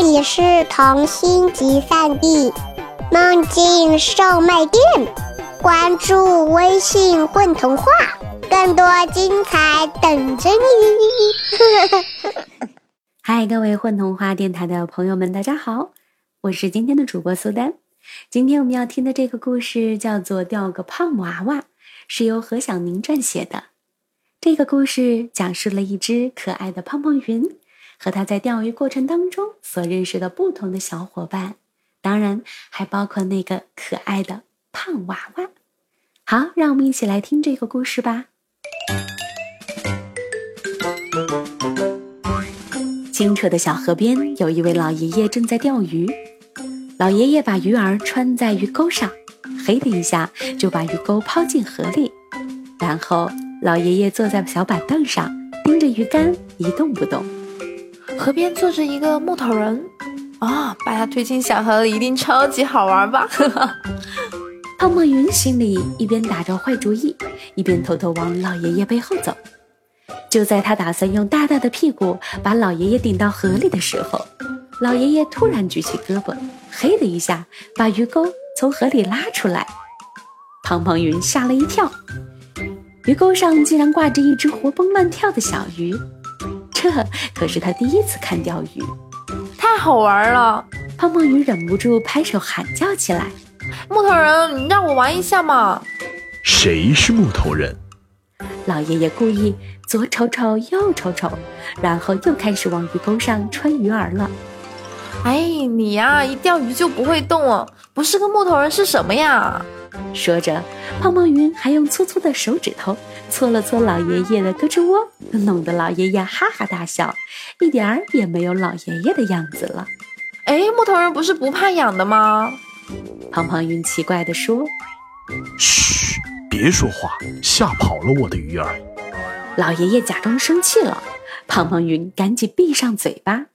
这里是童心集散地，梦境售卖店。关注微信“混童话”，更多精彩等着你。嗨，各位混童话电台的朋友们，大家好，我是今天的主播苏丹。今天我们要听的这个故事叫做《掉个胖娃娃》，是由何小宁撰写的。这个故事讲述了一只可爱的胖胖云。和他在钓鱼过程当中所认识的不同的小伙伴，当然还包括那个可爱的胖娃娃。好，让我们一起来听这个故事吧。清澈的小河边，有一位老爷爷正在钓鱼。老爷爷把鱼儿穿在鱼钩上，嘿的一下就把鱼钩抛进河里。然后，老爷爷坐在小板凳上，盯着鱼竿一动不动。河边坐着一个木头人，啊，把他推进小河里一定超级好玩吧？胖胖云心里一边打着坏主意，一边偷偷往老爷爷背后走。就在他打算用大大的屁股把老爷爷顶到河里的时候，老爷爷突然举起胳膊，嘿的一下把鱼钩从河里拉出来。胖胖云吓了一跳，鱼钩上竟然挂着一只活蹦乱跳的小鱼。这可是他第一次看钓鱼，太好玩了！胖胖鱼忍不住拍手喊叫起来：“木头人，你让我玩一下嘛！”谁是木头人？老爷爷故意左瞅瞅右瞅瞅，然后又开始往鱼钩上穿鱼饵了。哎，你呀，一钓鱼就不会动哦，不是个木头人是什么呀？说着，胖胖鱼还用粗粗的手指头搓了搓老爷爷的胳肢窝，弄得老爷爷哈哈大笑，一点儿也没有老爷爷的样子了。哎，木头人不是不怕痒的吗？胖胖云奇怪地说：“嘘，别说话，吓跑了我的鱼儿。”老爷爷假装生气了，胖胖云赶紧闭上嘴巴。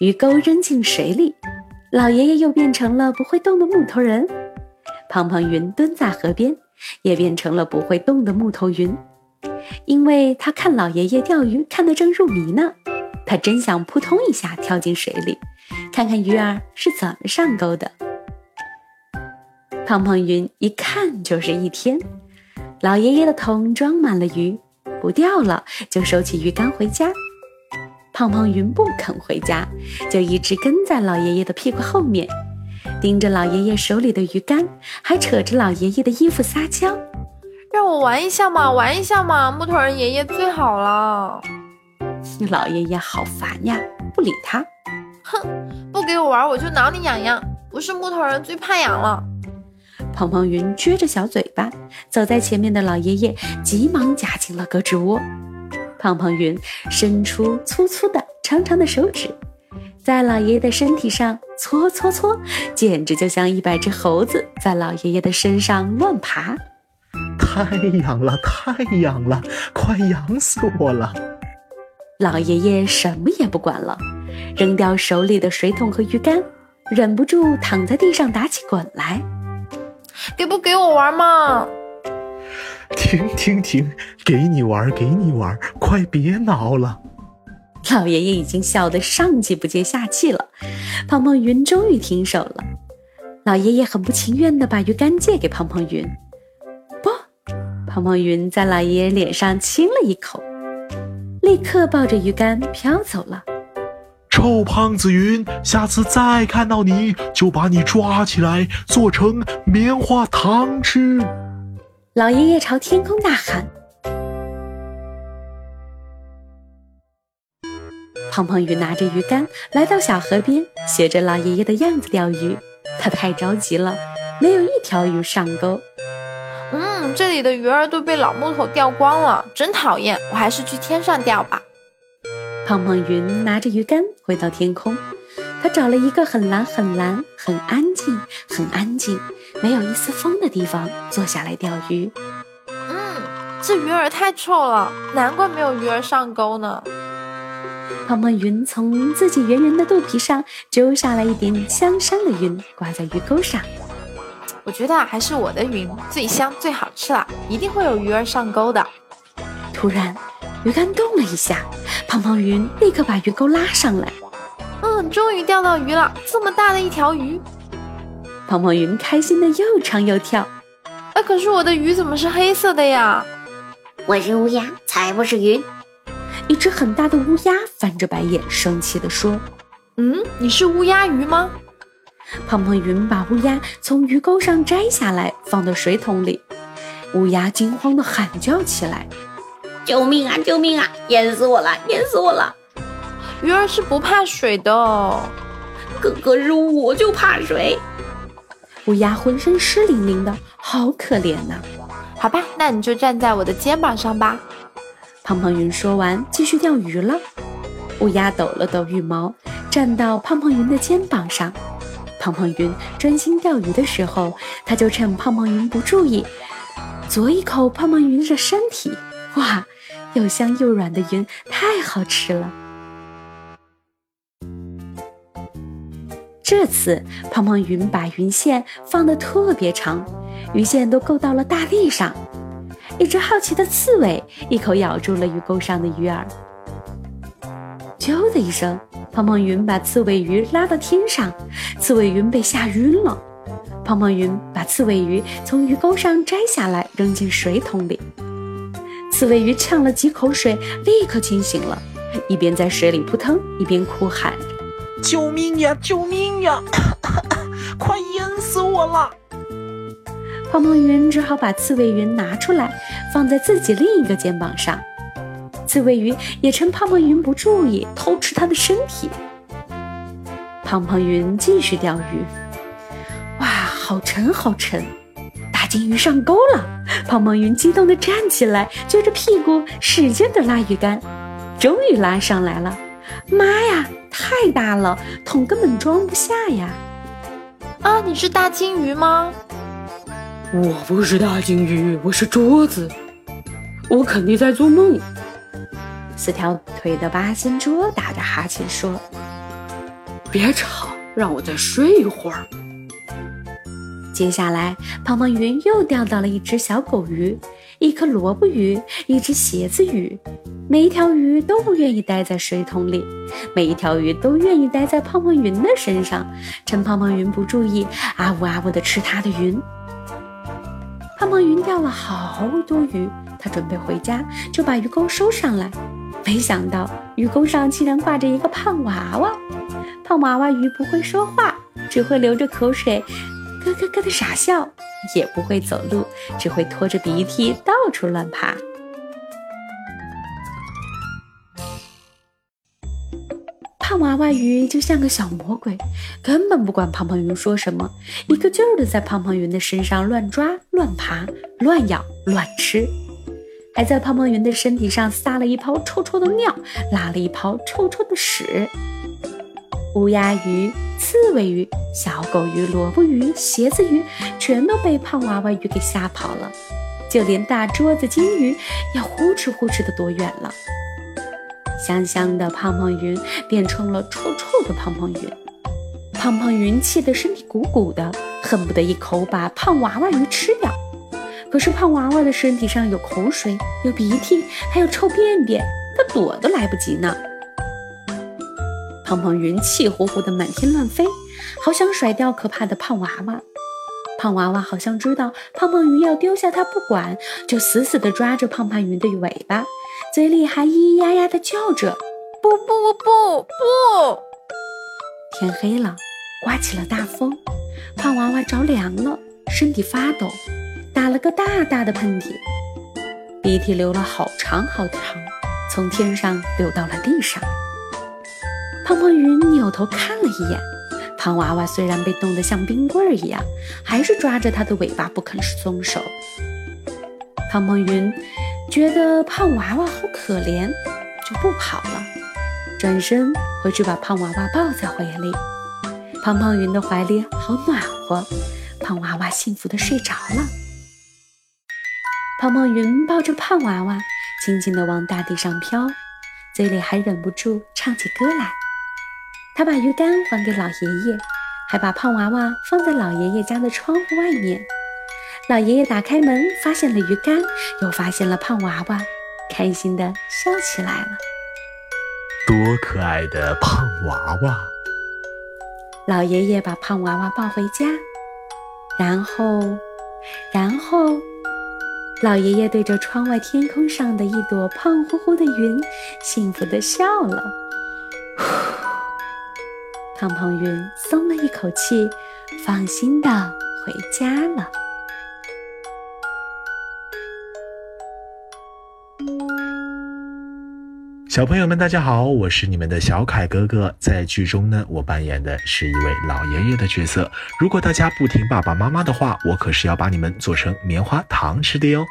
鱼钩扔进水里，老爷爷又变成了不会动的木头人。胖胖云蹲在河边，也变成了不会动的木头云，因为他看老爷爷钓鱼看得正入迷呢，他真想扑通一下跳进水里，看看鱼儿是怎么上钩的。胖胖云一看就是一天，老爷爷的桶装满了鱼，不钓了就收起鱼竿回家。胖胖云不肯回家，就一直跟在老爷爷的屁股后面。盯着老爷爷手里的鱼竿，还扯着老爷爷的衣服撒娇，让我玩一下嘛，玩一下嘛！木头人爷爷最好了。老爷爷好烦呀，不理他。哼，不给我玩，我就挠你痒痒。不是木头人最怕痒了。胖胖云撅着小嘴巴，走在前面的老爷爷急忙夹进了胳肢窝。胖胖云伸出粗粗的、长长的手指。在老爷爷的身体上搓搓搓，简直就像一百只猴子在老爷爷的身上乱爬。太痒了，太痒了，快痒死我了！老爷爷什么也不管了，扔掉手里的水桶和鱼竿，忍不住躺在地上打起滚来。给不给我玩嘛？停停停！给你玩，给你玩，快别挠了！老爷爷已经笑得上气不接下气了，胖胖云终于停手了。老爷爷很不情愿地把鱼竿借给胖胖云。不，胖胖云在老爷爷脸上亲了一口，立刻抱着鱼竿飘走了。臭胖子云，下次再看到你就把你抓起来做成棉花糖吃！老爷爷朝天空大喊。胖胖鱼拿着鱼竿来到小河边，学着老爷爷的样子钓鱼。他太着急了，没有一条鱼上钩。嗯，这里的鱼儿都被老木头钓光了，真讨厌！我还是去天上钓吧。胖胖云拿着鱼竿回到天空，他找了一个很蓝、很蓝、很安静、很安静、没有一丝风的地方坐下来钓鱼。嗯，这鱼儿太臭了，难怪没有鱼儿上钩呢。胖胖云从自己圆圆的肚皮上揪下来一点香香的云，挂在鱼钩上。我觉得还是我的云最香最好吃了，一定会有鱼儿上钩的。突然，鱼竿动了一下，胖胖云立刻把鱼钩拉上来。嗯终于钓到鱼了，这么大的一条鱼！胖胖云开心的又唱又跳。哎，可是我的鱼怎么是黑色的呀？我是乌鸦，才不是鱼。一只很大的乌鸦翻着白眼，生气地说：“嗯，你是乌鸦鱼吗？”胖胖云把乌鸦从鱼钩上摘下来，放到水桶里。乌鸦惊慌地喊叫起来：“救命啊！救命啊！淹死我了！淹死我了！”鱼儿是不怕水的，可可是我就怕水。乌鸦浑身湿淋淋的，好可怜呐！好吧，那你就站在我的肩膀上吧。胖胖云说完，继续钓鱼了。乌鸦抖了抖羽毛，站到胖胖云的肩膀上。胖胖云专心钓鱼的时候，他就趁胖胖云不注意，啄一口胖胖云的身体。哇，又香又软的云，太好吃了！这次胖胖云把云线放得特别长，鱼线都够到了大地上。一只好奇的刺猬一口咬住了鱼钩上的鱼饵，啾的一声，胖胖云把刺猬鱼拉到天上，刺猬云被吓晕了。胖胖云把刺猬鱼从鱼钩上摘下来，扔进水桶里。刺猬鱼呛了几口水，立刻清醒了，一边在水里扑腾，一边哭喊。救命呀！救命呀！快淹死我了！胖胖云只好把刺猬云拿出来，放在自己另一个肩膀上。刺猬鱼也趁胖胖云不注意，偷吃它的身体。胖胖云继续钓鱼。哇，好沉，好沉！大金鱼上钩了！胖胖云激动地站起来，撅着屁股使劲地拉鱼竿，终于拉上来了。妈呀！太大了，桶根本装不下呀！啊，你是大金鱼吗？我不是大金鱼，我是桌子。我肯定在做梦。四条腿的八仙桌打着哈欠说：“别吵，让我再睡一会儿。”接下来，胖胖云又钓到了一只小狗鱼、一颗萝卜鱼、一只鞋子鱼。每一条鱼都不愿意待在水桶里，每一条鱼都愿意待在胖胖云的身上，趁胖胖云不注意，啊呜啊呜的吃它的云。胖胖云钓了好多鱼，他准备回家，就把鱼钩收上来，没想到鱼钩上竟然挂着一个胖娃娃。胖娃娃鱼不会说话，只会流着口水，咯咯咯的傻笑，也不会走路，只会拖着鼻涕到处乱爬。胖娃娃鱼就像个小魔鬼，根本不管胖胖鱼说什么，一个劲儿的在胖胖云的身上乱抓、乱爬、乱咬、乱吃，还在胖胖云的身体上撒了一泡臭臭的尿，拉了一泡臭臭的屎。乌鸦鱼、刺猬鱼、小狗鱼、萝卜鱼、鞋子鱼，全都被胖娃娃鱼给吓跑了，就连大桌子金鱼也呼哧呼哧的躲远了。香香的胖胖云变成了臭臭的胖胖云，胖胖云气得身体鼓鼓的，恨不得一口把胖娃娃鱼吃掉。可是胖娃娃的身体上有口水、有鼻涕，还有臭便便，它躲都来不及呢。胖胖云气呼呼的满天乱飞，好想甩掉可怕的胖娃娃。胖娃娃好像知道胖胖云要丢下它不管，就死死地抓着胖胖云的尾巴。嘴里还咿咿呀呀地叫着：“不不不不不！”天黑了，刮起了大风，胖娃娃着凉了，身体发抖，打了个大大的喷嚏，鼻涕流了好长好长，从天上流到了地上。胖胖云扭头看了一眼，胖娃娃虽然被冻得像冰棍儿一样，还是抓着它的尾巴不肯松手。胖胖云。觉得胖娃娃好可怜，就不跑了，转身回去把胖娃娃抱在怀里。胖胖云的怀里好暖和，胖娃娃幸福的睡着了。胖胖云抱着胖娃娃，轻轻地往大地上飘，嘴里还忍不住唱起歌来。他把鱼竿还给老爷爷，还把胖娃娃放在老爷爷家的窗户外面。老爷爷打开门，发现了鱼竿，又发现了胖娃娃，开心的笑起来了。多可爱的胖娃娃！老爷爷把胖娃娃抱回家，然后，然后，老爷爷对着窗外天空上的一朵胖乎乎的云，幸福的笑了。胖胖云松了一口气，放心的回家了。小朋友们，大家好，我是你们的小凯哥哥。在剧中呢，我扮演的是一位老爷爷的角色。如果大家不听爸爸妈妈的话，我可是要把你们做成棉花糖吃的哟。